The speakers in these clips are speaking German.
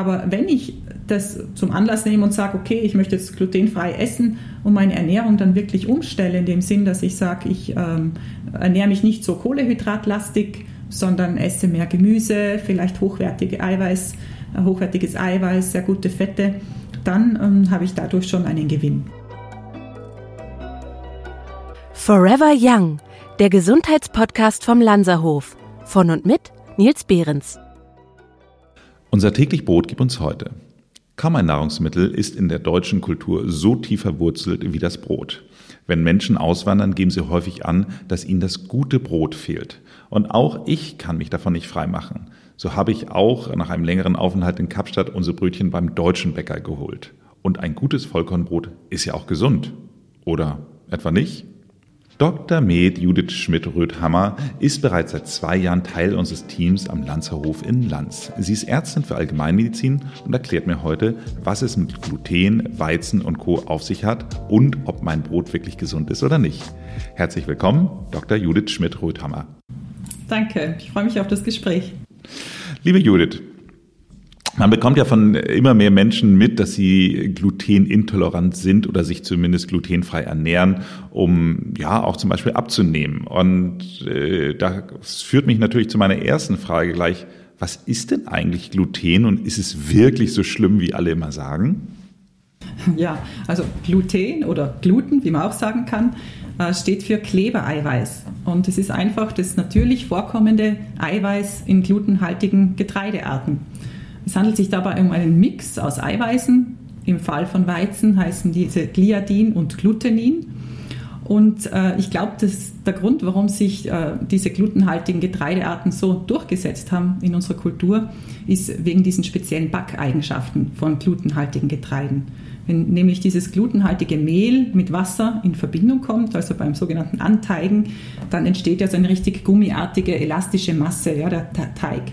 Aber wenn ich das zum Anlass nehme und sage, okay, ich möchte jetzt glutenfrei essen und meine Ernährung dann wirklich umstelle, in dem Sinn, dass ich sage, ich ähm, ernähre mich nicht so kohlehydratlastig, sondern esse mehr Gemüse, vielleicht hochwertige Eiweiß, äh, hochwertiges Eiweiß, sehr gute Fette, dann ähm, habe ich dadurch schon einen Gewinn. Forever Young, der Gesundheitspodcast vom Lanzerhof. Von und mit Nils Behrens. Unser täglich Brot gibt uns heute. Kaum ein Nahrungsmittel ist in der deutschen Kultur so tief verwurzelt wie das Brot. Wenn Menschen auswandern, geben sie häufig an, dass ihnen das gute Brot fehlt. Und auch ich kann mich davon nicht freimachen. So habe ich auch nach einem längeren Aufenthalt in Kapstadt unsere Brötchen beim deutschen Bäcker geholt. Und ein gutes Vollkornbrot ist ja auch gesund. Oder etwa nicht? Dr. Med Judith Schmidt-Röthammer ist bereits seit zwei Jahren Teil unseres Teams am Lanzerhof in Lanz. Sie ist Ärztin für Allgemeinmedizin und erklärt mir heute, was es mit Gluten, Weizen und Co. auf sich hat und ob mein Brot wirklich gesund ist oder nicht. Herzlich willkommen, Dr. Judith Schmidt-Röthammer. Danke, ich freue mich auf das Gespräch. Liebe Judith, man bekommt ja von immer mehr Menschen mit, dass sie glutenintolerant sind oder sich zumindest glutenfrei ernähren, um ja auch zum Beispiel abzunehmen. Und äh, das führt mich natürlich zu meiner ersten Frage gleich. Was ist denn eigentlich Gluten und ist es wirklich so schlimm, wie alle immer sagen? Ja, also Gluten oder Gluten, wie man auch sagen kann, äh, steht für Klebereiweiß. Und es ist einfach das natürlich vorkommende Eiweiß in glutenhaltigen Getreidearten. Es handelt sich dabei um einen Mix aus Eiweißen. Im Fall von Weizen heißen diese Gliadin und Glutenin. Und äh, ich glaube, dass der Grund, warum sich äh, diese glutenhaltigen Getreidearten so durchgesetzt haben in unserer Kultur, ist wegen diesen speziellen Backeigenschaften von glutenhaltigen Getreiden. Wenn nämlich dieses glutenhaltige Mehl mit Wasser in Verbindung kommt, also beim sogenannten Anteigen, dann entsteht ja so eine richtig gummiartige, elastische Masse, ja, der Teig.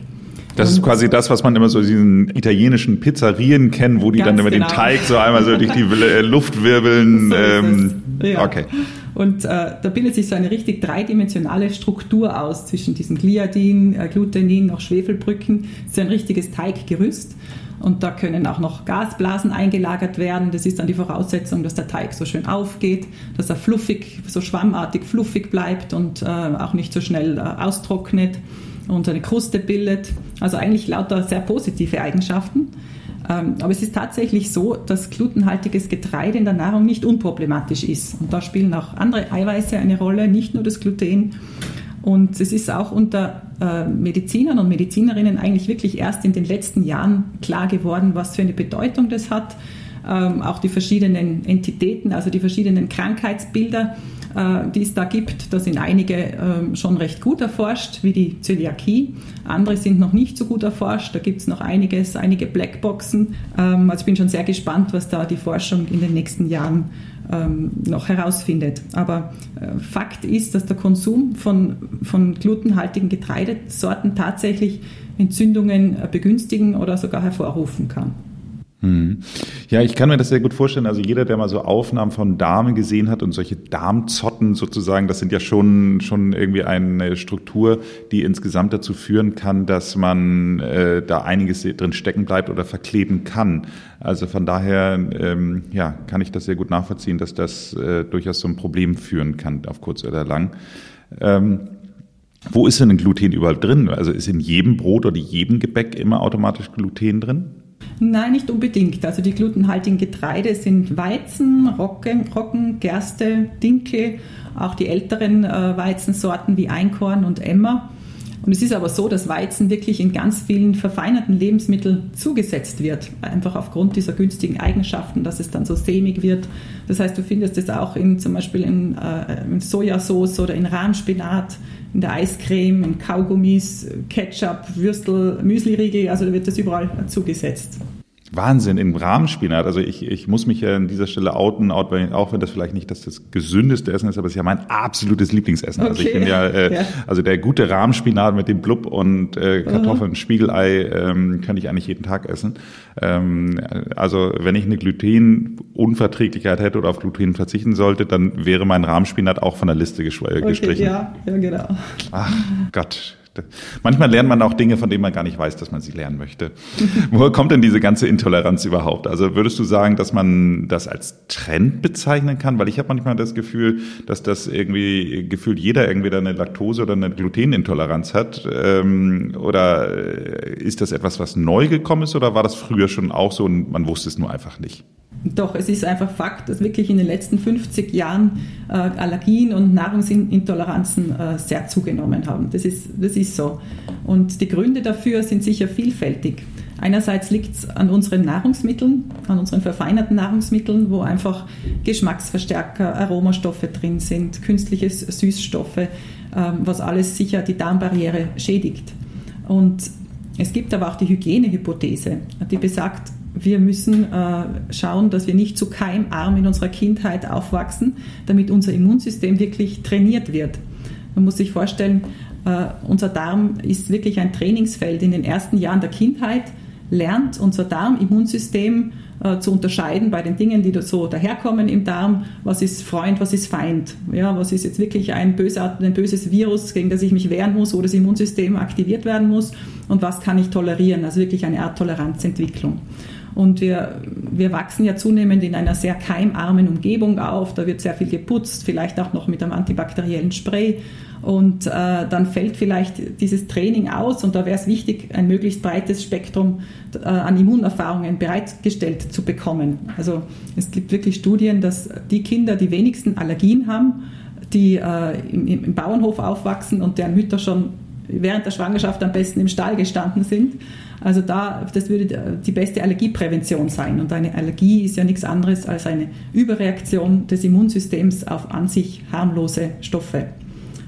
Das ist quasi das, was man immer so diesen italienischen Pizzerien kennt, wo die dann immer genau. den Teig so einmal so durch die äh, Luft wirbeln. So ähm, ja. Okay. Und äh, da bildet sich so eine richtig dreidimensionale Struktur aus zwischen diesem Gliadin, äh, Glutenin, noch Schwefelbrücken. Das ist ein richtiges Teiggerüst. Und da können auch noch Gasblasen eingelagert werden. Das ist dann die Voraussetzung, dass der Teig so schön aufgeht, dass er fluffig, so schwammartig fluffig bleibt und äh, auch nicht so schnell äh, austrocknet und eine Kruste bildet. Also eigentlich lauter sehr positive Eigenschaften. Ähm, aber es ist tatsächlich so, dass glutenhaltiges Getreide in der Nahrung nicht unproblematisch ist. Und da spielen auch andere Eiweiße eine Rolle, nicht nur das Gluten. Und es ist auch unter äh, Medizinern und Medizinerinnen eigentlich wirklich erst in den letzten Jahren klar geworden, was für eine Bedeutung das hat. Ähm, auch die verschiedenen Entitäten, also die verschiedenen Krankheitsbilder, die es da gibt. Da sind einige ähm, schon recht gut erforscht, wie die Zöliakie. Andere sind noch nicht so gut erforscht. Da gibt es noch einiges, einige Blackboxen. Ähm, also ich bin schon sehr gespannt, was da die Forschung in den nächsten Jahren ähm, noch herausfindet. Aber äh, Fakt ist, dass der Konsum von, von glutenhaltigen Getreidesorten tatsächlich Entzündungen äh, begünstigen oder sogar hervorrufen kann. Hm. Ja, ich kann mir das sehr gut vorstellen. Also jeder, der mal so Aufnahmen von Damen gesehen hat und solche Darmzotten sozusagen, das sind ja schon, schon irgendwie eine Struktur, die insgesamt dazu führen kann, dass man äh, da einiges drin stecken bleibt oder verkleben kann. Also von daher, ähm, ja, kann ich das sehr gut nachvollziehen, dass das äh, durchaus so ein Problem führen kann, auf kurz oder lang. Ähm, wo ist denn Gluten überall drin? Also ist in jedem Brot oder jedem Gebäck immer automatisch Gluten drin? Nein, nicht unbedingt. Also die glutenhaltigen Getreide sind Weizen, Roggen, Roggen Gerste, Dinkel, auch die älteren äh, Weizensorten wie Einkorn und Emmer. Und es ist aber so, dass Weizen wirklich in ganz vielen verfeinerten Lebensmitteln zugesetzt wird, einfach aufgrund dieser günstigen Eigenschaften, dass es dann so sämig wird. Das heißt, du findest es auch in, zum Beispiel in, äh, in Sojasauce oder in Rahmspinat, in der Eiscreme, in Kaugummis, Ketchup, Würstel, Müsliriegel, also da wird das überall zugesetzt. Wahnsinn, im Rahmspinat. Also ich, ich muss mich ja an dieser Stelle outen, auch wenn das vielleicht nicht das, das gesündeste Essen ist, aber es ist ja mein absolutes Lieblingsessen. Okay. Also ich bin ja, äh, ja, also der gute Rahmspinat mit dem Blub und äh, Kartoffeln, mhm. Spiegelei ähm, kann ich eigentlich jeden Tag essen. Ähm, also wenn ich eine Glutenunverträglichkeit hätte oder auf Gluten verzichten sollte, dann wäre mein Rahmspinat auch von der Liste gestrichen. Okay, ja, ja, genau. Ach Gott. Manchmal lernt man auch Dinge, von denen man gar nicht weiß, dass man sie lernen möchte. Woher kommt denn diese ganze Intoleranz überhaupt? Also würdest du sagen, dass man das als Trend bezeichnen kann? Weil ich habe manchmal das Gefühl, dass das irgendwie gefühlt jeder irgendwie da eine Laktose oder eine Glutenintoleranz hat. Ähm, oder ist das etwas, was neu gekommen ist oder war das früher schon auch so und man wusste es nur einfach nicht? Doch, es ist einfach Fakt, dass wirklich in den letzten 50 Jahren äh, Allergien und Nahrungsintoleranzen äh, sehr zugenommen haben. Das ist, das ist so. Und die Gründe dafür sind sicher vielfältig. Einerseits liegt es an unseren Nahrungsmitteln, an unseren verfeinerten Nahrungsmitteln, wo einfach Geschmacksverstärker, Aromastoffe drin sind, künstliche Süßstoffe, äh, was alles sicher die Darmbarriere schädigt. Und es gibt aber auch die Hygienehypothese, die besagt, wir müssen äh, schauen, dass wir nicht zu keimarm in unserer Kindheit aufwachsen, damit unser Immunsystem wirklich trainiert wird. Man muss sich vorstellen, äh, unser Darm ist wirklich ein Trainingsfeld. In den ersten Jahren der Kindheit lernt unser Darm-Immunsystem äh, zu unterscheiden bei den Dingen, die so daherkommen im Darm. Was ist Freund, was ist Feind? Ja, was ist jetzt wirklich ein, böser, ein böses Virus, gegen das ich mich wehren muss, wo das Immunsystem aktiviert werden muss? Und was kann ich tolerieren? Also wirklich eine Art Toleranzentwicklung. Und wir, wir wachsen ja zunehmend in einer sehr keimarmen Umgebung auf. Da wird sehr viel geputzt, vielleicht auch noch mit einem antibakteriellen Spray. Und äh, dann fällt vielleicht dieses Training aus und da wäre es wichtig, ein möglichst breites Spektrum äh, an Immunerfahrungen bereitgestellt zu bekommen. Also es gibt wirklich Studien, dass die Kinder die wenigsten Allergien haben, die äh, im, im Bauernhof aufwachsen und deren Mütter schon während der Schwangerschaft am besten im Stall gestanden sind. Also da, das würde die beste Allergieprävention sein. Und eine Allergie ist ja nichts anderes als eine Überreaktion des Immunsystems auf an sich harmlose Stoffe.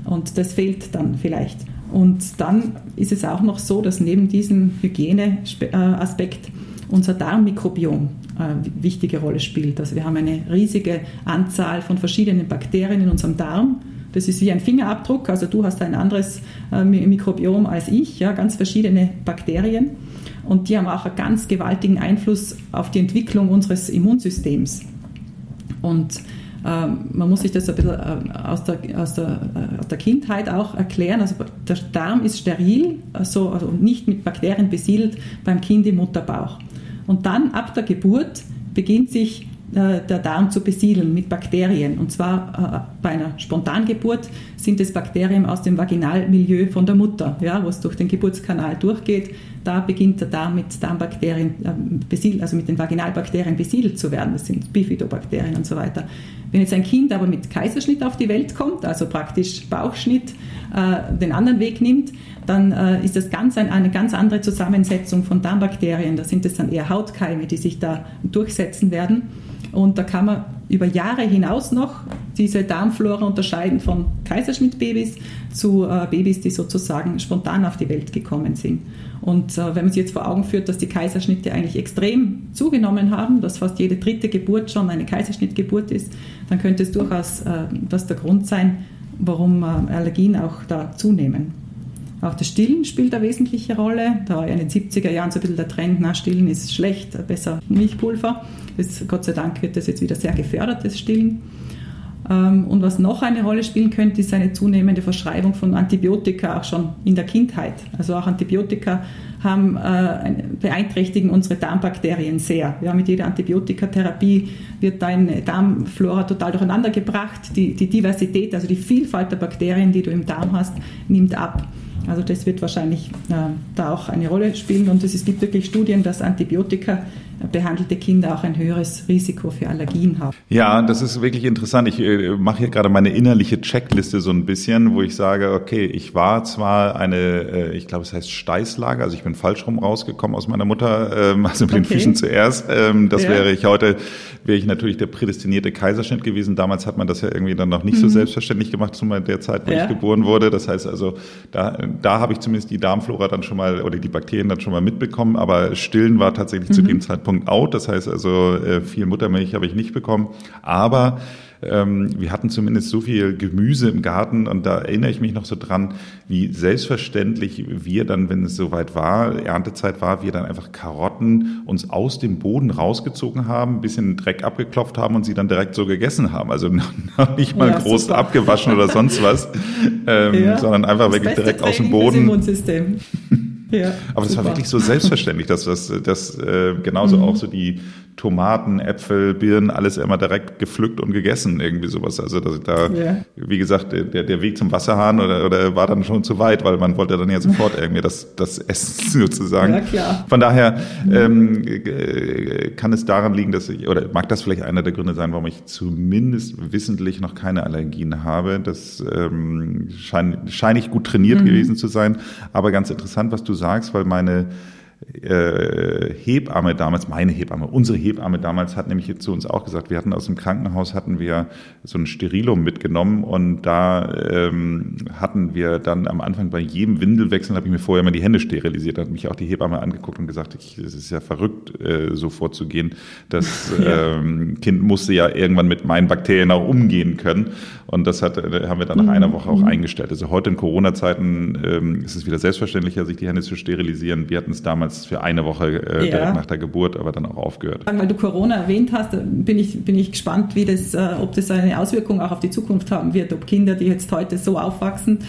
Und das fehlt dann vielleicht. Und dann ist es auch noch so, dass neben diesem Hygieneaspekt unser Darmmikrobiom eine äh, wichtige Rolle spielt. Also wir haben eine riesige Anzahl von verschiedenen Bakterien in unserem Darm das ist wie ein Fingerabdruck, also du hast ein anderes äh, Mikrobiom als ich, ja, ganz verschiedene Bakterien. Und die haben auch einen ganz gewaltigen Einfluss auf die Entwicklung unseres Immunsystems. Und ähm, man muss sich das ein bisschen äh, aus, der, aus, der, äh, aus der Kindheit auch erklären. Also der Darm ist steril, also, also nicht mit Bakterien besiedelt beim Kind im Mutterbauch. Und dann ab der Geburt beginnt sich der Darm zu besiedeln mit Bakterien. Und zwar äh, bei einer Spontangeburt sind es Bakterien aus dem Vaginalmilieu von der Mutter, ja, wo es durch den Geburtskanal durchgeht. Da beginnt der Darm mit Darmbakterien, äh, also mit den Vaginalbakterien besiedelt zu werden. Das sind Bifidobakterien und so weiter. Wenn jetzt ein Kind aber mit Kaiserschnitt auf die Welt kommt, also praktisch Bauchschnitt, den anderen Weg nimmt, dann ist das ganz ein, eine ganz andere Zusammensetzung von Darmbakterien. Da sind es dann eher Hautkeime, die sich da durchsetzen werden. Und da kann man über Jahre hinaus noch diese Darmflora unterscheiden von Kaiserschnittbabys zu äh, Babys, die sozusagen spontan auf die Welt gekommen sind. Und äh, wenn man sich jetzt vor Augen führt, dass die Kaiserschnitte eigentlich extrem zugenommen haben, dass fast jede dritte Geburt schon eine Kaiserschnittgeburt ist, dann könnte es durchaus äh, das der Grund sein, warum äh, Allergien auch da zunehmen. Auch das Stillen spielt eine wesentliche Rolle. Da war in den 70er Jahren so ein bisschen der Trend, na, Stillen ist schlecht, besser Milchpulver. Das, Gott sei Dank wird das jetzt wieder sehr gefördert, das Stillen. Ähm, und was noch eine Rolle spielen könnte, ist eine zunehmende Verschreibung von Antibiotika auch schon in der Kindheit. Also auch Antibiotika haben, äh, beeinträchtigen unsere Darmbakterien sehr. Ja, mit jeder Antibiotikatherapie wird deine Darmflora total durcheinander gebracht. Die, die Diversität, also die Vielfalt der Bakterien, die du im Darm hast, nimmt ab. Also das wird wahrscheinlich äh, da auch eine Rolle spielen. Und es gibt wirklich Studien, dass Antibiotika behandelte Kinder auch ein höheres Risiko für Allergien haben. Ja, das ist wirklich interessant. Ich äh, mache hier gerade meine innerliche Checkliste so ein bisschen, wo ich sage, okay, ich war zwar eine, äh, ich glaube, es heißt Steißlage, also ich bin falsch rum rausgekommen aus meiner Mutter, ähm, also mit okay. den Füßen zuerst. Ähm, das ja. wäre ich heute, wäre ich natürlich der prädestinierte Kaiserschnitt gewesen. Damals hat man das ja irgendwie dann noch nicht mhm. so selbstverständlich gemacht, zu der Zeit, wo ja. ich geboren wurde. Das heißt also, da, da habe ich zumindest die Darmflora dann schon mal oder die Bakterien dann schon mal mitbekommen, aber Stillen war tatsächlich mhm. zu dem Zeitpunkt Zeitpunkt out. Das heißt also, äh, viel Muttermilch habe ich nicht bekommen. Aber ähm, wir hatten zumindest so viel Gemüse im Garten und da erinnere ich mich noch so dran, wie selbstverständlich wir dann, wenn es soweit war, Erntezeit war, wir dann einfach Karotten uns aus dem Boden rausgezogen haben, ein bisschen Dreck abgeklopft haben und sie dann direkt so gegessen haben. Also noch nicht mal ja, groß super. abgewaschen oder sonst was, ähm, ja, sondern einfach wirklich direkt aus dem Boden. Ja, Aber das war wirklich so selbstverständlich, dass das, dass äh, genauso mhm. auch so die Tomaten, Äpfel, Birnen, alles immer direkt gepflückt und gegessen, irgendwie sowas. Also da, da yeah. wie gesagt, der, der Weg zum Wasserhahn oder, oder war dann schon zu weit, weil man wollte dann ja sofort irgendwie das, das Essen sozusagen. Ja, klar. Von daher ähm, äh, kann es daran liegen, dass ich, oder mag das vielleicht einer der Gründe sein, warum ich zumindest wissentlich noch keine Allergien habe. Das ähm, scheine ich gut trainiert mhm. gewesen zu sein. Aber ganz interessant, was du sagst, weil meine äh, Hebamme damals, meine Hebamme, unsere Hebamme damals hat nämlich zu uns auch gesagt, wir hatten aus dem Krankenhaus hatten wir so ein Sterilum mitgenommen und da ähm, hatten wir dann am Anfang bei jedem Windelwechsel, habe ich mir vorher mal die Hände sterilisiert, hat mich auch die Hebamme angeguckt und gesagt, es ist ja verrückt, äh, so vorzugehen. Das ähm, Kind musste ja irgendwann mit meinen Bakterien auch umgehen können und das hat, äh, haben wir dann nach mhm. einer Woche auch eingestellt. Also heute in Corona-Zeiten ähm, ist es wieder selbstverständlicher, sich die Hände zu sterilisieren. Wir hatten es damals für eine Woche äh, ja. direkt nach der Geburt, aber dann auch aufgehört. Weil du Corona erwähnt hast, bin ich, bin ich gespannt, wie das, äh, ob das eine Auswirkung auch auf die Zukunft haben wird, ob Kinder, die jetzt heute so aufwachsen,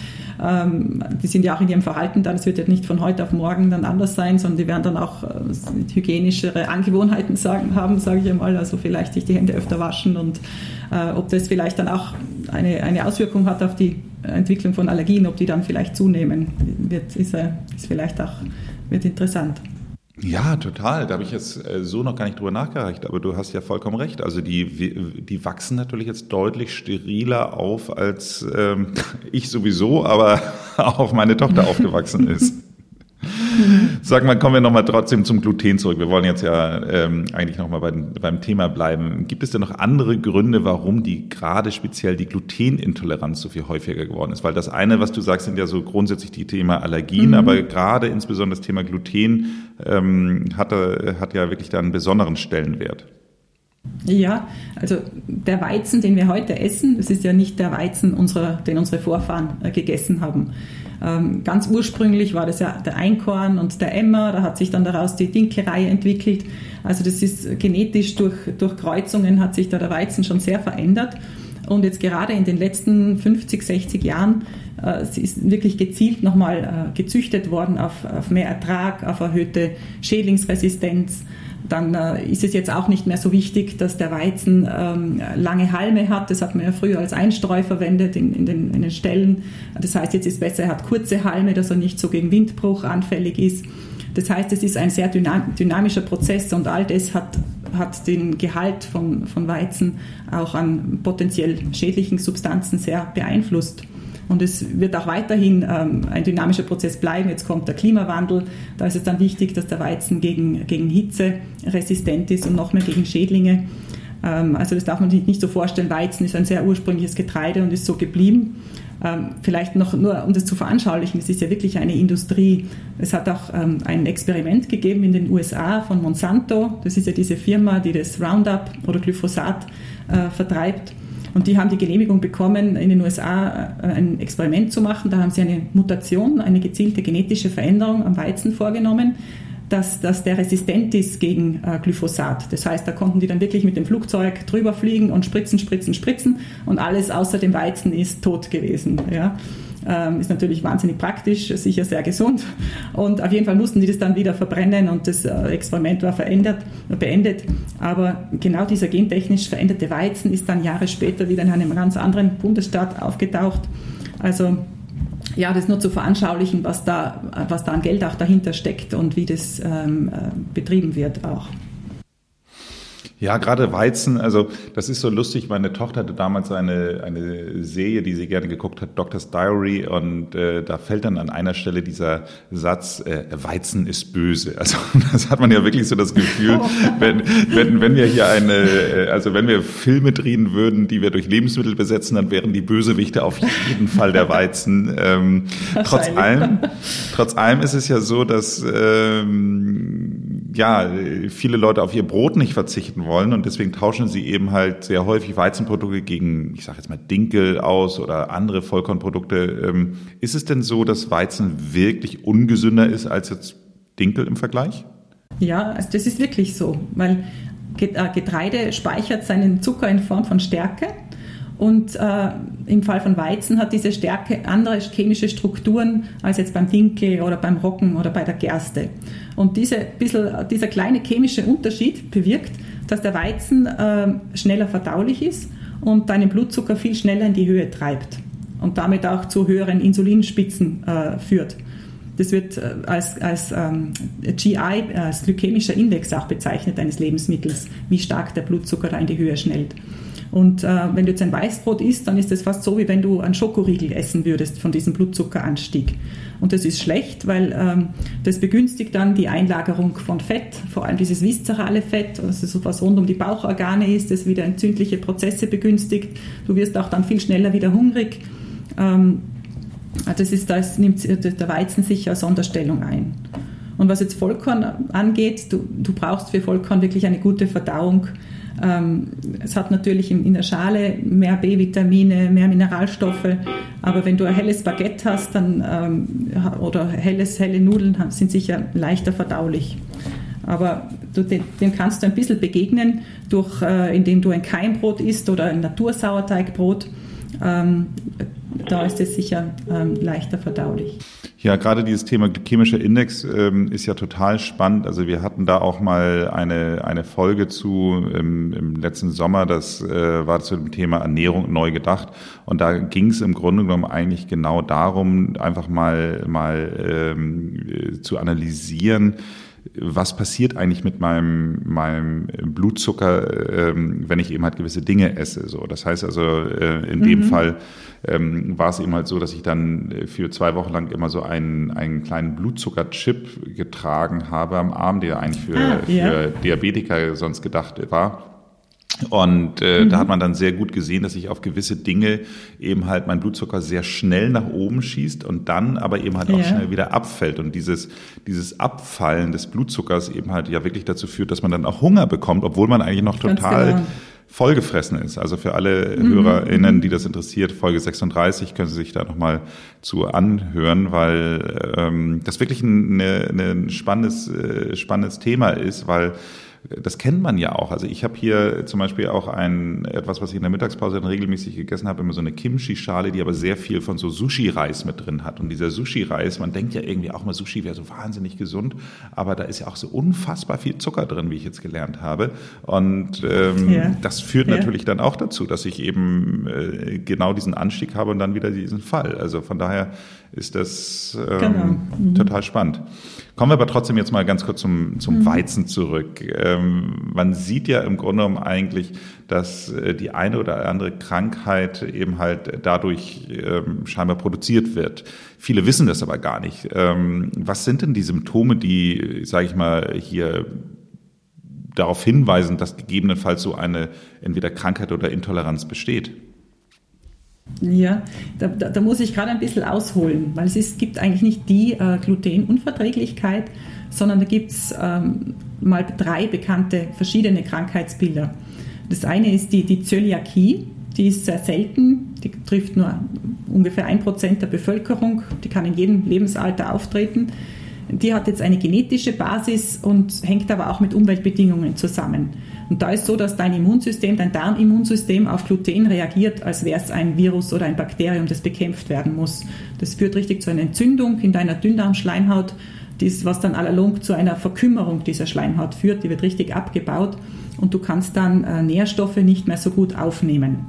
ähm, die sind ja auch in ihrem Verhalten dann, es wird ja nicht von heute auf morgen dann anders sein, sondern die werden dann auch äh, hygienischere Angewohnheiten sagen, haben, sage ich einmal, also vielleicht sich die Hände öfter waschen und äh, ob das vielleicht dann auch eine, eine Auswirkung hat auf die Entwicklung von Allergien, ob die dann vielleicht zunehmen, wird, ist, ist vielleicht auch wird interessant. Ja, total. Da habe ich jetzt äh, so noch gar nicht drüber nachgereicht, aber du hast ja vollkommen recht. Also die, die wachsen natürlich jetzt deutlich steriler auf, als ähm, ich sowieso, aber auch meine Tochter aufgewachsen ist. Sag mal, kommen wir nochmal trotzdem zum Gluten zurück. Wir wollen jetzt ja ähm, eigentlich nochmal beim, beim Thema bleiben. Gibt es denn noch andere Gründe, warum die gerade speziell die Glutenintoleranz so viel häufiger geworden ist? Weil das eine, was du sagst, sind ja so grundsätzlich die Thema Allergien, mhm. aber gerade insbesondere das Thema Gluten ähm, hat, hat ja wirklich da einen besonderen Stellenwert. Ja, also der Weizen, den wir heute essen, das ist ja nicht der Weizen, unserer, den unsere Vorfahren äh, gegessen haben. Ähm, ganz ursprünglich war das ja der Einkorn und der Emmer, da hat sich dann daraus die Dinkelreihe entwickelt. Also das ist genetisch durch, durch Kreuzungen hat sich da der Weizen schon sehr verändert. Und jetzt gerade in den letzten 50, 60 Jahren äh, ist wirklich gezielt nochmal äh, gezüchtet worden auf, auf mehr Ertrag, auf erhöhte Schädlingsresistenz, dann äh, ist es jetzt auch nicht mehr so wichtig, dass der Weizen ähm, lange Halme hat. Das hat man ja früher als Einstreu verwendet in, in, den, in den Ställen. Das heißt, jetzt ist besser, er hat kurze Halme, dass er nicht so gegen Windbruch anfällig ist. Das heißt, es ist ein sehr dynamischer Prozess und all das hat, hat den Gehalt von, von Weizen auch an potenziell schädlichen Substanzen sehr beeinflusst. Und es wird auch weiterhin ähm, ein dynamischer Prozess bleiben. Jetzt kommt der Klimawandel. Da ist es dann wichtig, dass der Weizen gegen, gegen Hitze resistent ist und noch mehr gegen Schädlinge. Ähm, also das darf man sich nicht so vorstellen. Weizen ist ein sehr ursprüngliches Getreide und ist so geblieben. Ähm, vielleicht noch nur, um das zu veranschaulichen, es ist ja wirklich eine Industrie. Es hat auch ähm, ein Experiment gegeben in den USA von Monsanto. Das ist ja diese Firma, die das Roundup oder Glyphosat äh, vertreibt. Und die haben die Genehmigung bekommen, in den USA äh, ein Experiment zu machen. Da haben sie eine Mutation, eine gezielte genetische Veränderung am Weizen vorgenommen, dass, dass der resistent ist gegen äh, Glyphosat. Das heißt, da konnten die dann wirklich mit dem Flugzeug drüber fliegen und spritzen, spritzen, spritzen und alles außer dem Weizen ist tot gewesen. Ja. Ähm, ist natürlich wahnsinnig praktisch, sicher sehr gesund. Und auf jeden Fall mussten die das dann wieder verbrennen und das äh, Experiment war verändert, beendet. Aber genau dieser gentechnisch veränderte Weizen ist dann Jahre später wieder in einem ganz anderen Bundesstaat aufgetaucht. Also ja, das nur zu veranschaulichen, was da, was da an Geld auch dahinter steckt und wie das ähm, äh, betrieben wird auch. Ja, gerade Weizen, also das ist so lustig. Meine Tochter hatte damals eine, eine Serie, die sie gerne geguckt hat, Doctor's Diary, und äh, da fällt dann an einer Stelle dieser Satz, äh, Weizen ist böse. Also das hat man ja wirklich so das Gefühl, wenn, wenn, wenn wir hier eine, äh, also wenn wir Filme drehen würden, die wir durch Lebensmittel besetzen, dann wären die Bösewichte auf jeden Fall der Weizen. Ähm, trotz allem, trotz allem ist es ja so, dass ähm, ja, viele Leute auf ihr Brot nicht verzichten wollen und deswegen tauschen sie eben halt sehr häufig Weizenprodukte gegen, ich sage jetzt mal Dinkel aus oder andere Vollkornprodukte. Ähm, ist es denn so, dass Weizen wirklich ungesünder ist als jetzt Dinkel im Vergleich? Ja, also das ist wirklich so, weil äh, Getreide speichert seinen Zucker in Form von Stärke und äh, im Fall von Weizen hat diese Stärke andere chemische Strukturen als jetzt beim Dinkel oder beim Roggen oder bei der Gerste. Und diese bisschen, dieser kleine chemische Unterschied bewirkt, dass der Weizen äh, schneller verdaulich ist und deinen Blutzucker viel schneller in die Höhe treibt und damit auch zu höheren Insulinspitzen äh, führt. Das wird äh, als, als ähm, GI, als glykämischer Index auch bezeichnet eines Lebensmittels, wie stark der Blutzucker da in die Höhe schnellt. Und äh, wenn du jetzt ein Weißbrot isst, dann ist das fast so, wie wenn du einen Schokoriegel essen würdest von diesem Blutzuckeranstieg. Und das ist schlecht, weil ähm, das begünstigt dann die Einlagerung von Fett, vor allem dieses viszerale Fett, also so was rund um die Bauchorgane ist, das wieder entzündliche Prozesse begünstigt. Du wirst auch dann viel schneller wieder hungrig. Ähm, das ist, da nimmt der Weizen sicher Sonderstellung ein. Und was jetzt Vollkorn angeht, du, du brauchst für Vollkorn wirklich eine gute Verdauung es hat natürlich in, der Schale mehr B-Vitamine, mehr Mineralstoffe, aber wenn du ein helles Baguette hast dann, ähm, oder helles, helle Nudeln sind sicher leichter verdaulich. Aber du, dem, kannst du ein bisschen begegnen, durch, äh, indem du ein Keimbrot isst oder ein Natursauerteigbrot. Ähm, da ist es sicher leichter verdaulich. Ja, gerade dieses Thema glykämischer Index ähm, ist ja total spannend. Also wir hatten da auch mal eine, eine Folge zu im, im letzten Sommer, das äh, war zu dem Thema Ernährung neu gedacht. Und da ging es im Grunde genommen eigentlich genau darum, einfach mal, mal ähm, äh, zu analysieren, was passiert eigentlich mit meinem, meinem Blutzucker, ähm, wenn ich eben halt gewisse Dinge esse. So, das heißt also, äh, in mhm. dem Fall ähm, war es eben halt so, dass ich dann für zwei Wochen lang immer so einen, einen kleinen Blutzuckerchip getragen habe am Arm, der eigentlich für, ah, ja. für Diabetiker sonst gedacht war. Und äh, mhm. da hat man dann sehr gut gesehen, dass sich auf gewisse Dinge eben halt mein Blutzucker sehr schnell nach oben schießt und dann aber eben halt auch ja. schnell wieder abfällt. Und dieses, dieses Abfallen des Blutzuckers eben halt ja wirklich dazu führt, dass man dann auch Hunger bekommt, obwohl man eigentlich noch total genau. vollgefressen ist. Also für alle mhm. HörerInnen, die das interessiert, Folge 36 können Sie sich da nochmal zu anhören, weil ähm, das wirklich ein, eine, ein spannendes, äh, spannendes Thema ist, weil das kennt man ja auch. Also ich habe hier zum Beispiel auch ein etwas, was ich in der Mittagspause dann regelmäßig gegessen habe, immer so eine Kimchi-Schale, die aber sehr viel von so Sushi-Reis mit drin hat. Und dieser Sushi-Reis, man denkt ja irgendwie auch mal, Sushi wäre so wahnsinnig gesund, aber da ist ja auch so unfassbar viel Zucker drin, wie ich jetzt gelernt habe. Und ähm, ja. das führt ja. natürlich dann auch dazu, dass ich eben äh, genau diesen Anstieg habe und dann wieder diesen Fall. Also von daher ist das ähm, genau. mhm. total spannend. Kommen wir aber trotzdem jetzt mal ganz kurz zum, zum mhm. Weizen zurück. Ähm, man sieht ja im Grunde genommen eigentlich, dass äh, die eine oder andere Krankheit eben halt dadurch ähm, scheinbar produziert wird. Viele wissen das aber gar nicht. Ähm, was sind denn die Symptome, die, sage ich mal, hier darauf hinweisen, dass gegebenenfalls so eine entweder Krankheit oder Intoleranz besteht? Ja, da, da, da muss ich gerade ein bisschen ausholen, weil es ist, gibt eigentlich nicht die äh, Glutenunverträglichkeit, sondern da gibt es ähm, mal drei bekannte verschiedene Krankheitsbilder. Das eine ist die, die Zöliakie, die ist sehr selten, die trifft nur ungefähr ein Prozent der Bevölkerung, die kann in jedem Lebensalter auftreten. Die hat jetzt eine genetische Basis und hängt aber auch mit Umweltbedingungen zusammen. Und da ist so, dass dein Immunsystem, dein Darmimmunsystem auf Gluten reagiert, als wäre es ein Virus oder ein Bakterium, das bekämpft werden muss. Das führt richtig zu einer Entzündung in deiner Dünndarmschleimhaut, was dann allalong zu einer Verkümmerung dieser Schleimhaut führt. Die wird richtig abgebaut und du kannst dann äh, Nährstoffe nicht mehr so gut aufnehmen.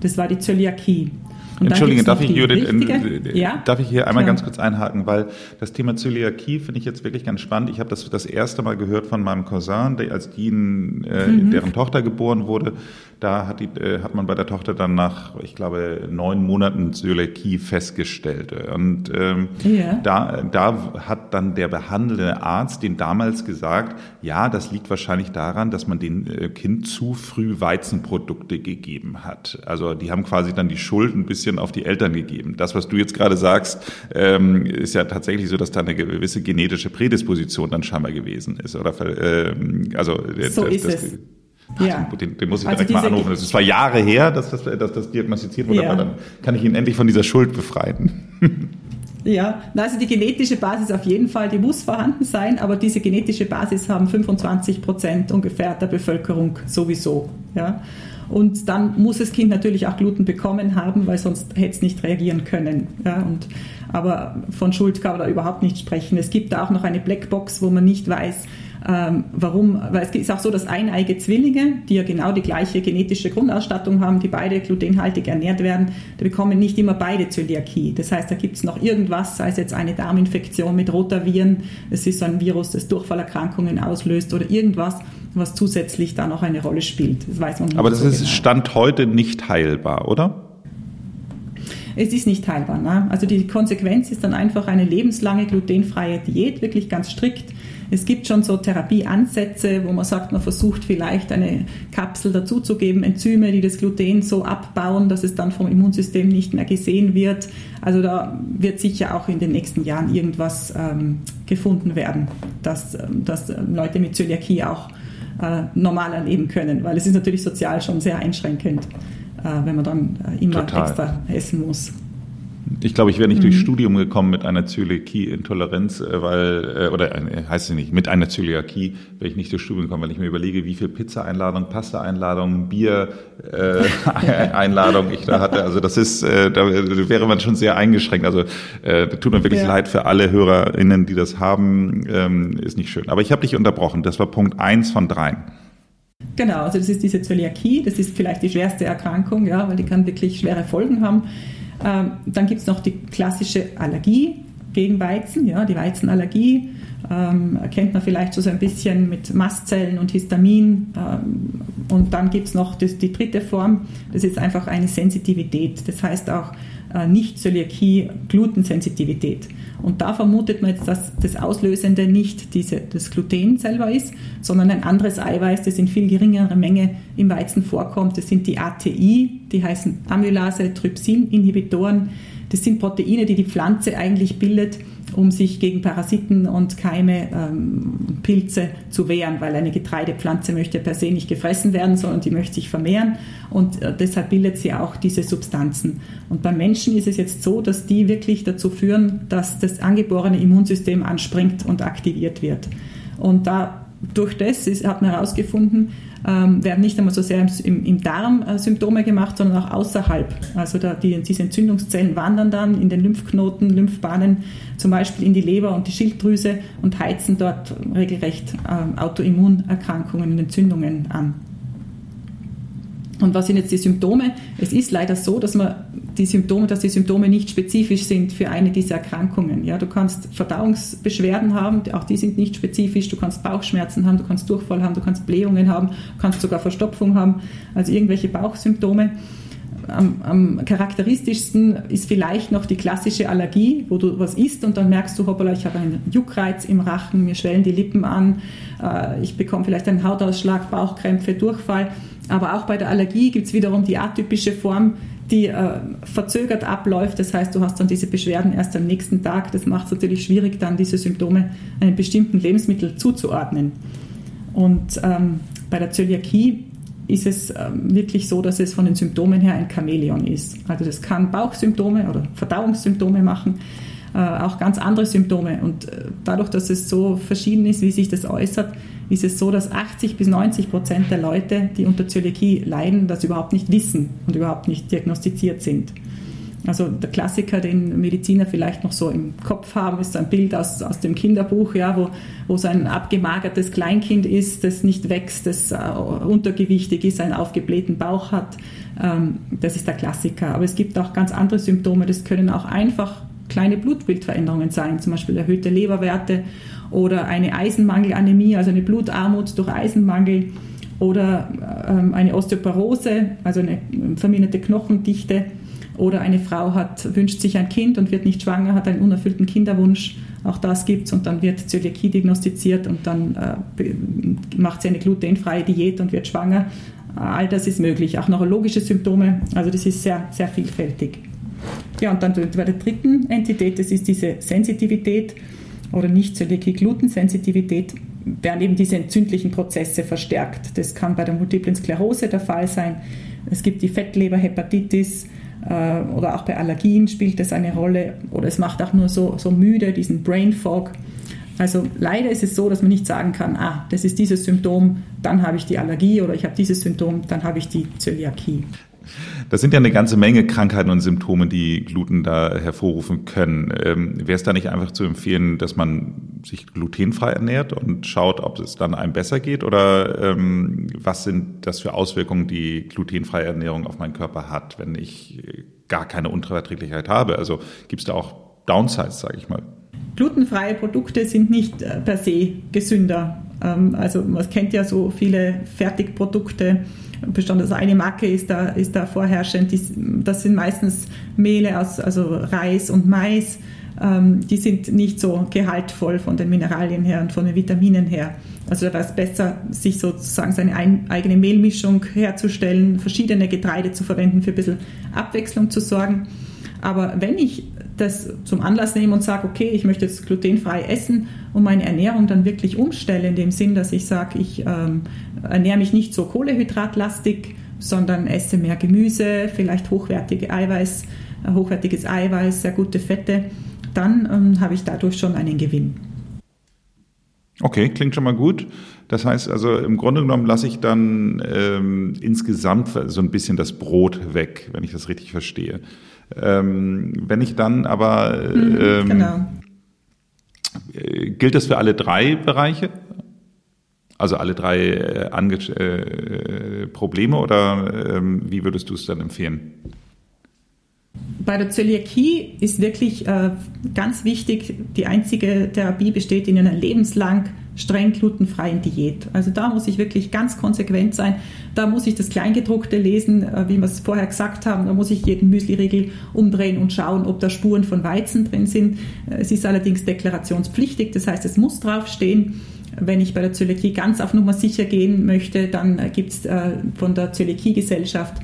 Das war die Zöliakie. Entschuldige, darf ich, Judith, in, ja? darf ich hier einmal Klar. ganz kurz einhaken, weil das Thema Zöliakie finde ich jetzt wirklich ganz spannend. Ich habe das das erste Mal gehört von meinem Cousin, der, als die, äh, mhm. deren Tochter geboren wurde, da hat, die, äh, hat man bei der Tochter dann nach, ich glaube, neun Monaten Zöliakie festgestellt. Und ähm, ja. da, da hat dann der behandelnde Arzt den damals gesagt, ja, das liegt wahrscheinlich daran, dass man dem äh, Kind zu früh Weizenprodukte gegeben hat. Also die haben quasi dann die Schuld ein bisschen bisschen auf die Eltern gegeben. Das, was du jetzt gerade sagst, ähm, ist ja tatsächlich so, dass da eine gewisse genetische Prädisposition dann scheinbar gewesen ist. Oder ähm, also so das, ist das, es. Ja. Den, den, muss ich also direkt mal anrufen. Es ist zwar Jahre her, dass das, dass das diagnostiziert wurde, ja. aber dann kann ich ihn endlich von dieser Schuld befreien. Ja, also die genetische Basis auf jeden Fall, die muss vorhanden sein, aber diese genetische Basis haben 25 Prozent ungefähr der Bevölkerung sowieso. Ja. Und dann muss das Kind natürlich auch Gluten bekommen haben, weil sonst hätte es nicht reagieren können. Ja, und, aber von Schuld kann man da überhaupt nicht sprechen. Es gibt da auch noch eine Blackbox, wo man nicht weiß, ähm, warum, weil es ist auch so, dass eineige Zwillinge, die ja genau die gleiche genetische Grundausstattung haben, die beide glutenhaltig ernährt werden, die bekommen nicht immer beide Zöliakie. Das heißt, da gibt es noch irgendwas, sei es jetzt eine Darminfektion mit Rotaviren, es ist so ein Virus, das Durchfallerkrankungen auslöst oder irgendwas, was zusätzlich da noch eine Rolle spielt. Das weiß man nicht Aber das so ist genau. Stand heute nicht heilbar, oder? Es ist nicht heilbar. Ne? Also die Konsequenz ist dann einfach eine lebenslange glutenfreie Diät, wirklich ganz strikt es gibt schon so Therapieansätze, wo man sagt, man versucht vielleicht eine Kapsel dazuzugeben, Enzyme, die das Gluten so abbauen, dass es dann vom Immunsystem nicht mehr gesehen wird. Also da wird sicher auch in den nächsten Jahren irgendwas ähm, gefunden werden, dass, ähm, dass Leute mit Zöliakie auch äh, normal erleben können, weil es ist natürlich sozial schon sehr einschränkend, äh, wenn man dann äh, immer Total. extra essen muss. Ich glaube, ich wäre nicht mhm. durchs Studium gekommen mit einer Zöliakie-Intoleranz, äh, weil, äh, oder äh, heißt sie nicht, mit einer Zöliakie wäre ich nicht durchs Studium gekommen, weil ich mir überlege, wie viel Pizza-Einladung, Pasta-Einladung, Bier-Einladung äh, ich da hatte. Also das ist, äh, da wäre man schon sehr eingeschränkt. Also äh, tut mir wirklich ja. leid für alle HörerInnen, die das haben, ähm, ist nicht schön. Aber ich habe dich unterbrochen. Das war Punkt eins von dreien. Genau, also das ist diese Zöliakie, das ist vielleicht die schwerste Erkrankung, ja, weil die kann wirklich schwere Folgen haben. Ähm, dann gibt es noch die klassische Allergie gegen Weizen, ja, die Weizenallergie. Ähm, erkennt man vielleicht so ein bisschen mit Mastzellen und Histamin. Ähm, und dann gibt es noch das, die dritte Form, das ist einfach eine Sensitivität. Das heißt auch Nicht-Zöliakie, Glutensensitivität. Und da vermutet man jetzt, dass das Auslösende nicht diese, das Gluten selber ist, sondern ein anderes Eiweiß, das in viel geringerer Menge im Weizen vorkommt. Das sind die ATI, die heißen Amylase, Trypsin-Inhibitoren. Das sind Proteine, die die Pflanze eigentlich bildet, um sich gegen Parasiten und Keime, ähm, Pilze zu wehren, weil eine Getreidepflanze möchte per se nicht gefressen werden, sondern die möchte sich vermehren und äh, deshalb bildet sie auch diese Substanzen. Und beim Menschen ist es jetzt so, dass die wirklich dazu führen, dass das angeborene Immunsystem anspringt und aktiviert wird. Und da durch das ist, hat man herausgefunden, ähm, werden nicht einmal so sehr im, im Darm äh, Symptome gemacht, sondern auch außerhalb. Also da die, diese Entzündungszellen wandern dann in den Lymphknoten, Lymphbahnen, zum Beispiel in die Leber und die Schilddrüse und heizen dort regelrecht äh, Autoimmunerkrankungen und Entzündungen an. Und was sind jetzt die Symptome? Es ist leider so, dass man die Symptome, dass die Symptome nicht spezifisch sind für eine dieser Erkrankungen. Ja, du kannst Verdauungsbeschwerden haben, auch die sind nicht spezifisch. Du kannst Bauchschmerzen haben, du kannst Durchfall haben, du kannst Blähungen haben, du kannst sogar Verstopfung haben, also irgendwelche Bauchsymptome. Am, am, charakteristischsten ist vielleicht noch die klassische Allergie, wo du was isst und dann merkst du, hoppala, ich habe einen Juckreiz im Rachen, mir schwellen die Lippen an, äh, ich bekomme vielleicht einen Hautausschlag, Bauchkrämpfe, Durchfall. Aber auch bei der Allergie gibt es wiederum die atypische Form, die äh, verzögert abläuft. Das heißt, du hast dann diese Beschwerden erst am nächsten Tag. Das macht es natürlich schwierig, dann diese Symptome einem bestimmten Lebensmittel zuzuordnen. Und ähm, bei der Zöliakie ist es ähm, wirklich so, dass es von den Symptomen her ein Chamäleon ist. Also das kann Bauchsymptome oder Verdauungssymptome machen, auch ganz andere Symptome. Und äh, dadurch, dass es so verschieden ist, wie sich das äußert, ist es so, dass 80 bis 90 Prozent der Leute, die unter Zöliakie leiden, das überhaupt nicht wissen und überhaupt nicht diagnostiziert sind. Also der Klassiker, den Mediziner vielleicht noch so im Kopf haben, ist ein Bild aus, aus dem Kinderbuch, ja, wo, wo so ein abgemagertes Kleinkind ist, das nicht wächst, das uh, untergewichtig ist, einen aufgeblähten Bauch hat. Ähm, das ist der Klassiker. Aber es gibt auch ganz andere Symptome. Das können auch einfach kleine Blutbildveränderungen sein, zum Beispiel erhöhte Leberwerte oder eine Eisenmangelanämie, also eine Blutarmut durch Eisenmangel oder ähm, eine Osteoporose, also eine verminderte Knochendichte oder eine Frau hat, wünscht sich ein Kind und wird nicht schwanger, hat einen unerfüllten Kinderwunsch. Auch das gibt es und dann wird Zöliakie diagnostiziert und dann äh, macht sie eine glutenfreie Diät und wird schwanger. All das ist möglich. Auch neurologische Symptome, also das ist sehr, sehr vielfältig. Ja, und dann bei der dritten Entität, das ist diese Sensitivität oder nicht Zöliakie-Glutensensitivität, werden eben diese entzündlichen Prozesse verstärkt. Das kann bei der multiplen Sklerose der Fall sein. Es gibt die Fettleberhepatitis äh, oder auch bei Allergien spielt das eine Rolle. Oder es macht auch nur so, so müde, diesen Brain Fog. Also leider ist es so, dass man nicht sagen kann, ah, das ist dieses Symptom, dann habe ich die Allergie oder ich habe dieses Symptom, dann habe ich die Zöliakie. Das sind ja eine ganze Menge Krankheiten und Symptome, die Gluten da hervorrufen können. Ähm, Wäre es da nicht einfach zu empfehlen, dass man sich glutenfrei ernährt und schaut, ob es dann einem besser geht? Oder ähm, was sind das für Auswirkungen, die glutenfreie Ernährung auf meinen Körper hat, wenn ich gar keine Unverträglichkeit habe? Also gibt es da auch Downsides, sage ich mal? Glutenfreie Produkte sind nicht äh, per se gesünder. Ähm, also man kennt ja so viele Fertigprodukte besonders eine Macke ist da, ist da vorherrschend. Das sind meistens Mehle aus also Reis und Mais. Ähm, die sind nicht so gehaltvoll von den Mineralien her und von den Vitaminen her. Also da wäre es besser, sich sozusagen seine eigene Mehlmischung herzustellen, verschiedene Getreide zu verwenden, für ein bisschen Abwechslung zu sorgen. Aber wenn ich das zum Anlass nehme und sage, okay, ich möchte jetzt glutenfrei essen und meine Ernährung dann wirklich umstelle, in dem Sinn, dass ich sage, ich ähm, ernähre mich nicht so kohlehydratlastig, sondern esse mehr Gemüse, vielleicht hochwertige Eiweiß, äh, hochwertiges Eiweiß, sehr gute Fette, dann ähm, habe ich dadurch schon einen Gewinn. Okay, klingt schon mal gut. Das heißt also, im Grunde genommen lasse ich dann ähm, insgesamt so ein bisschen das Brot weg, wenn ich das richtig verstehe. Ähm, wenn ich dann aber mhm, ähm, genau. Gilt das für alle drei Bereiche? Also alle drei äh, äh, Probleme oder ähm, wie würdest du es dann empfehlen? Bei der Zöliakie ist wirklich äh, ganz wichtig, die einzige Therapie besteht in einer lebenslang streng glutenfreien Diät. Also da muss ich wirklich ganz konsequent sein. Da muss ich das Kleingedruckte lesen, äh, wie wir es vorher gesagt haben. Da muss ich jeden Müsliriegel umdrehen und schauen, ob da Spuren von Weizen drin sind. Äh, es ist allerdings deklarationspflichtig, das heißt, es muss draufstehen. Wenn ich bei der Zöliakie ganz auf Nummer sicher gehen möchte, dann äh, gibt es von der Zöliakie-Gesellschaft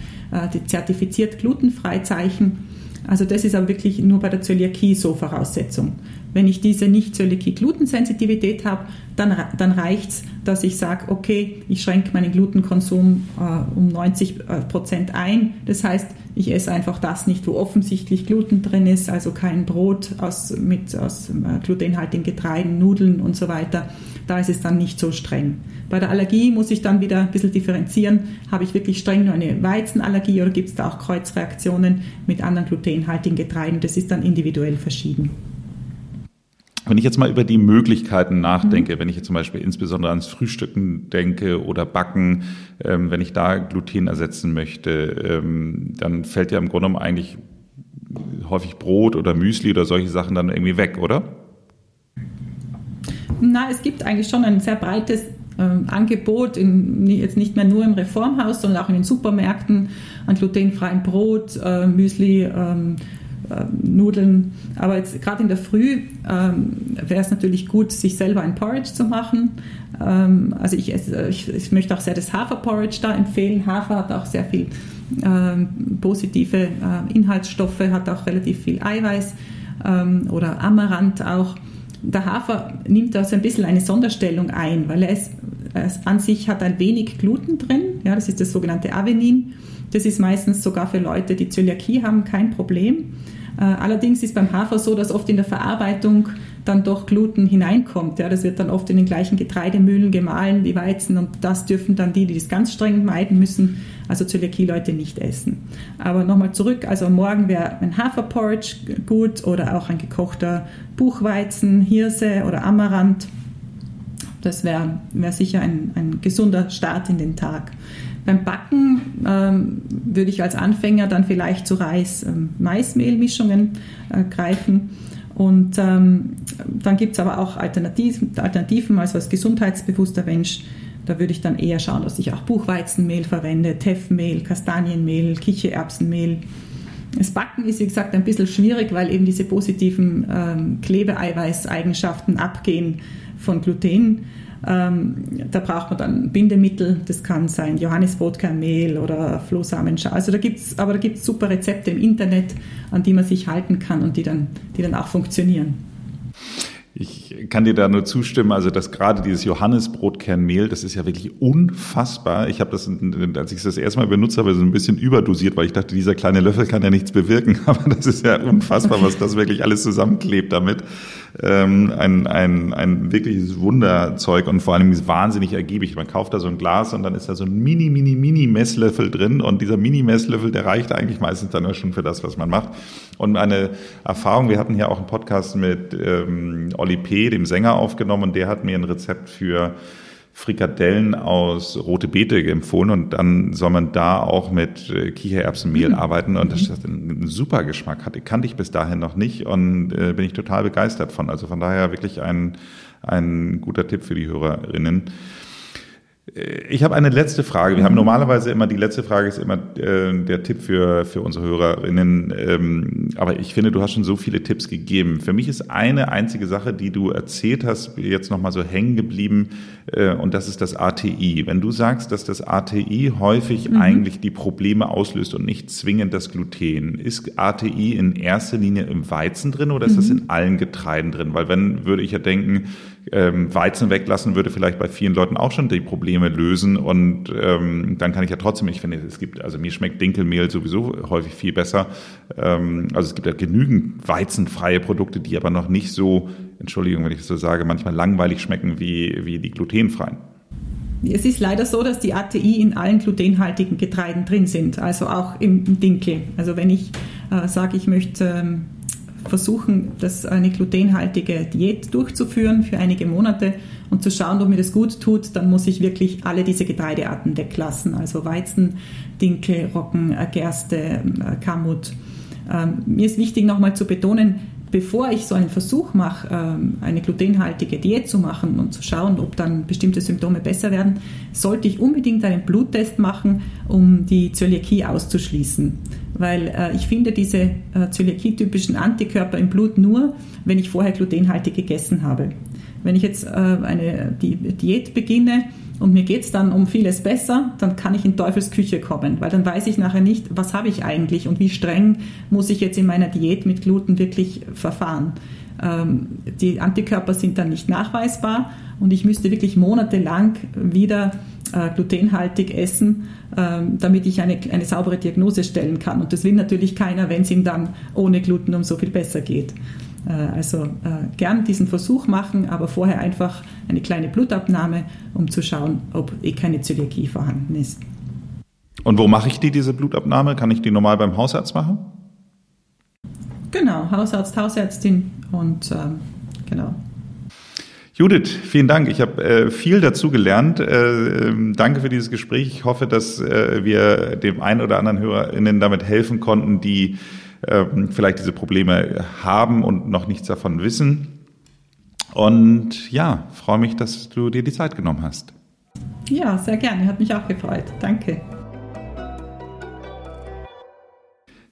die zertifiziert glutenfrei Zeichen. Also das ist aber wirklich nur bei der Zöliakie so Voraussetzung. Wenn ich diese Nicht-Zöliakie-Glutensensitivität habe, dann, dann reicht es, dass ich sage, okay, ich schränke meinen Glutenkonsum äh, um 90 äh, Prozent ein. Das heißt, ich esse einfach das nicht, wo offensichtlich Gluten drin ist, also kein Brot aus, mit aus äh, glutenhaltigen Getreiden, Nudeln und so weiter. Da ist es dann nicht so streng. Bei der Allergie muss ich dann wieder ein bisschen differenzieren. Habe ich wirklich streng nur eine Weizenallergie oder gibt es da auch Kreuzreaktionen mit anderen glutenhaltigen Getreiden? Das ist dann individuell verschieden. Wenn ich jetzt mal über die Möglichkeiten nachdenke, mhm. wenn ich jetzt zum Beispiel insbesondere ans Frühstücken denke oder Backen, ähm, wenn ich da Gluten ersetzen möchte, ähm, dann fällt ja im Grunde genommen eigentlich häufig Brot oder Müsli oder solche Sachen dann irgendwie weg, oder? Na, es gibt eigentlich schon ein sehr breites ähm, Angebot, in, jetzt nicht mehr nur im Reformhaus, sondern auch in den Supermärkten an glutenfreiem Brot, äh, Müsli, ähm, äh, Nudeln. Aber jetzt gerade in der Früh ähm, wäre es natürlich gut, sich selber ein Porridge zu machen. Ähm, also ich, ich, ich, möchte auch sehr das Haferporridge da empfehlen. Hafer hat auch sehr viel ähm, positive äh, Inhaltsstoffe, hat auch relativ viel Eiweiß ähm, oder Amaranth auch. Der Hafer nimmt da so ein bisschen eine Sonderstellung ein, weil er es, es an sich hat ein wenig Gluten drin. Ja, das ist das sogenannte Avenin. Das ist meistens sogar für Leute, die Zöliakie haben, kein Problem. Äh, allerdings ist beim Hafer so, dass oft in der Verarbeitung dann doch Gluten hineinkommt. Ja, das wird dann oft in den gleichen Getreidemühlen gemahlen wie Weizen und das dürfen dann die, die das ganz streng meiden müssen, also Zöliakie-Leute nicht essen. Aber nochmal zurück, also morgen wäre ein Haferporridge gut oder auch ein gekochter Buchweizen, Hirse oder Amaranth. Das wäre wär sicher ein, ein gesunder Start in den Tag. Beim Backen ähm, würde ich als Anfänger dann vielleicht zu Reis-Maismehlmischungen ähm, äh, greifen. Und ähm, dann gibt es aber auch Alternativen, Alternativen, also als gesundheitsbewusster Mensch, da würde ich dann eher schauen, dass ich auch Buchweizenmehl verwende, Teffmehl, Kastanienmehl, Kichererbsenmehl. Das Backen ist, wie gesagt, ein bisschen schwierig, weil eben diese positiven ähm, Klebeeiweißeigenschaften abgehen von Gluten. Ähm, da braucht man dann Bindemittel, das kann sein Johannisbrotkernmehl oder Flohsamenschale. Also da gibt's, aber da gibt es super Rezepte im Internet, an die man sich halten kann und die dann, die dann auch funktionieren. Ich kann dir da nur zustimmen, also dass gerade dieses Johannisbrotkernmehl, das ist ja wirklich unfassbar. Ich habe das, als ich das erste Mal benutzt habe, so ein bisschen überdosiert, weil ich dachte, dieser kleine Löffel kann ja nichts bewirken. Aber das ist ja unfassbar, was das wirklich alles zusammenklebt damit. Ähm, ein, ein, ein wirkliches Wunderzeug und vor allem ist wahnsinnig ergiebig. Man kauft da so ein Glas und dann ist da so ein mini, mini, mini Messlöffel drin und dieser mini Messlöffel, der reicht eigentlich meistens dann schon für das, was man macht. Und eine Erfahrung, wir hatten hier auch einen Podcast mit ähm, Olli P., dem Sänger, aufgenommen und der hat mir ein Rezept für Frikadellen aus rote Beete empfohlen und dann soll man da auch mit äh, Kichererbsenmehl mhm. arbeiten und das ist ein super Geschmack hatte kannte ich bis dahin noch nicht und äh, bin ich total begeistert von. Also von daher wirklich ein ein guter Tipp für die Hörerinnen. Äh, ich habe eine letzte Frage. Wir haben mhm. normalerweise immer, die letzte Frage ist immer äh, der Tipp für, für unsere Hörerinnen. Ähm, aber ich finde, du hast schon so viele Tipps gegeben. Für mich ist eine einzige Sache, die du erzählt hast, jetzt nochmal so hängen geblieben, äh, und das ist das ATI. Wenn du sagst, dass das ATI häufig mhm. eigentlich die Probleme auslöst und nicht zwingend das Gluten, ist ATI in erster Linie im Weizen drin oder ist mhm. das in allen Getreiden drin? Weil wenn, würde ich ja denken, ähm, Weizen weglassen würde vielleicht bei vielen Leuten auch schon die Probleme lösen und ähm, dann kann ich ja trotzdem, ich finde, es gibt, also mir schmeckt Dinkelmehl sowieso häufig viel besser. Ähm, also es gibt ja genügend weizenfreie Produkte, die aber noch nicht so, Entschuldigung, wenn ich das so sage, manchmal langweilig schmecken wie, wie die glutenfreien. Es ist leider so, dass die ATI in allen glutenhaltigen Getreiden drin sind, also auch im Dinkel. Also wenn ich äh, sage, ich möchte ähm, versuchen, das eine glutenhaltige Diät durchzuführen für einige Monate und zu schauen, ob mir das gut tut, dann muss ich wirklich alle diese Getreidearten weglassen. Also Weizen, Dinkel, Roggen, äh, Gerste, äh, Kamut. Ähm, mir ist wichtig nochmal zu betonen, bevor ich so einen Versuch mache, ähm, eine glutenhaltige Diät zu machen und zu schauen, ob dann bestimmte Symptome besser werden, sollte ich unbedingt einen Bluttest machen, um die Zöliakie auszuschließen. Weil äh, ich finde diese äh, Zöliakie-typischen Antikörper im Blut nur, wenn ich vorher glutenhaltig gegessen habe. Wenn ich jetzt äh, eine Diät beginne, und mir geht es dann um vieles besser, dann kann ich in Teufelsküche kommen, weil dann weiß ich nachher nicht, was habe ich eigentlich und wie streng muss ich jetzt in meiner Diät mit Gluten wirklich verfahren. Ähm, die Antikörper sind dann nicht nachweisbar und ich müsste wirklich monatelang wieder äh, glutenhaltig essen, ähm, damit ich eine, eine saubere Diagnose stellen kann. Und das will natürlich keiner, wenn es ihm dann ohne Gluten um so viel besser geht. Äh, also äh, gern diesen Versuch machen, aber vorher einfach eine kleine Blutabnahme, um zu schauen, ob eh keine Zöliakie vorhanden ist. Und wo mache ich die, diese Blutabnahme? Kann ich die normal beim Hausarzt machen? Genau, Hausarzt, Hausärztin und ähm, genau. Judith, vielen Dank. Ich habe äh, viel dazu gelernt. Äh, ähm, danke für dieses Gespräch. Ich hoffe, dass äh, wir dem einen oder anderen HörerInnen damit helfen konnten, die ähm, vielleicht diese Probleme haben und noch nichts davon wissen. Und ja, freue mich, dass du dir die Zeit genommen hast. Ja, sehr gerne. Hat mich auch gefreut. Danke.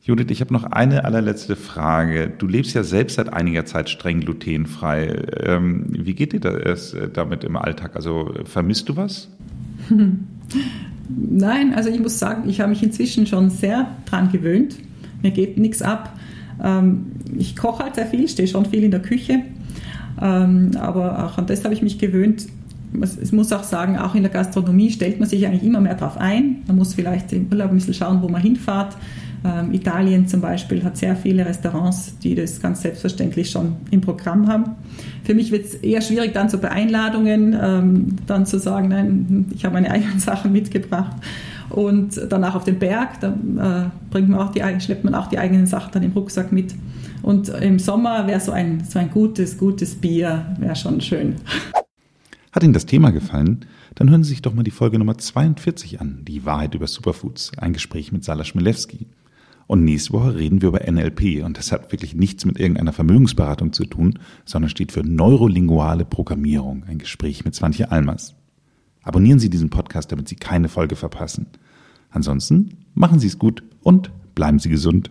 Judith, ich habe noch eine allerletzte Frage. Du lebst ja selbst seit einiger Zeit streng glutenfrei. Ähm, wie geht dir das damit im Alltag? Also vermisst du was? Nein, also ich muss sagen, ich habe mich inzwischen schon sehr dran gewöhnt mir geht nichts ab. Ähm, ich koche halt sehr viel, stehe schon viel in der Küche, ähm, aber auch an das habe ich mich gewöhnt. Ich muss auch sagen, auch in der Gastronomie stellt man sich eigentlich immer mehr darauf ein. Man muss vielleicht im Urlaub ein bisschen schauen, wo man hinfahrt. Ähm, Italien zum Beispiel hat sehr viele Restaurants, die das ganz selbstverständlich schon im Programm haben. Für mich wird es eher schwierig, dann so bei Einladungen ähm, dann zu sagen, nein, ich habe meine eigenen Sachen mitgebracht und danach auf den Berg, da äh, bringt man auch die, schleppt man auch die eigenen Sachen dann im Rucksack mit. Und im Sommer wäre so ein, so ein gutes, gutes Bier, wäre schon schön. Hat Ihnen das Thema gefallen? Dann hören Sie sich doch mal die Folge Nummer 42 an, die Wahrheit über Superfoods, ein Gespräch mit Sala Schmilewski. Und nächste Woche reden wir über NLP und das hat wirklich nichts mit irgendeiner Vermögensberatung zu tun, sondern steht für neurolinguale Programmierung, ein Gespräch mit Swantje Almers. Abonnieren Sie diesen Podcast, damit Sie keine Folge verpassen. Ansonsten machen Sie es gut und bleiben Sie gesund.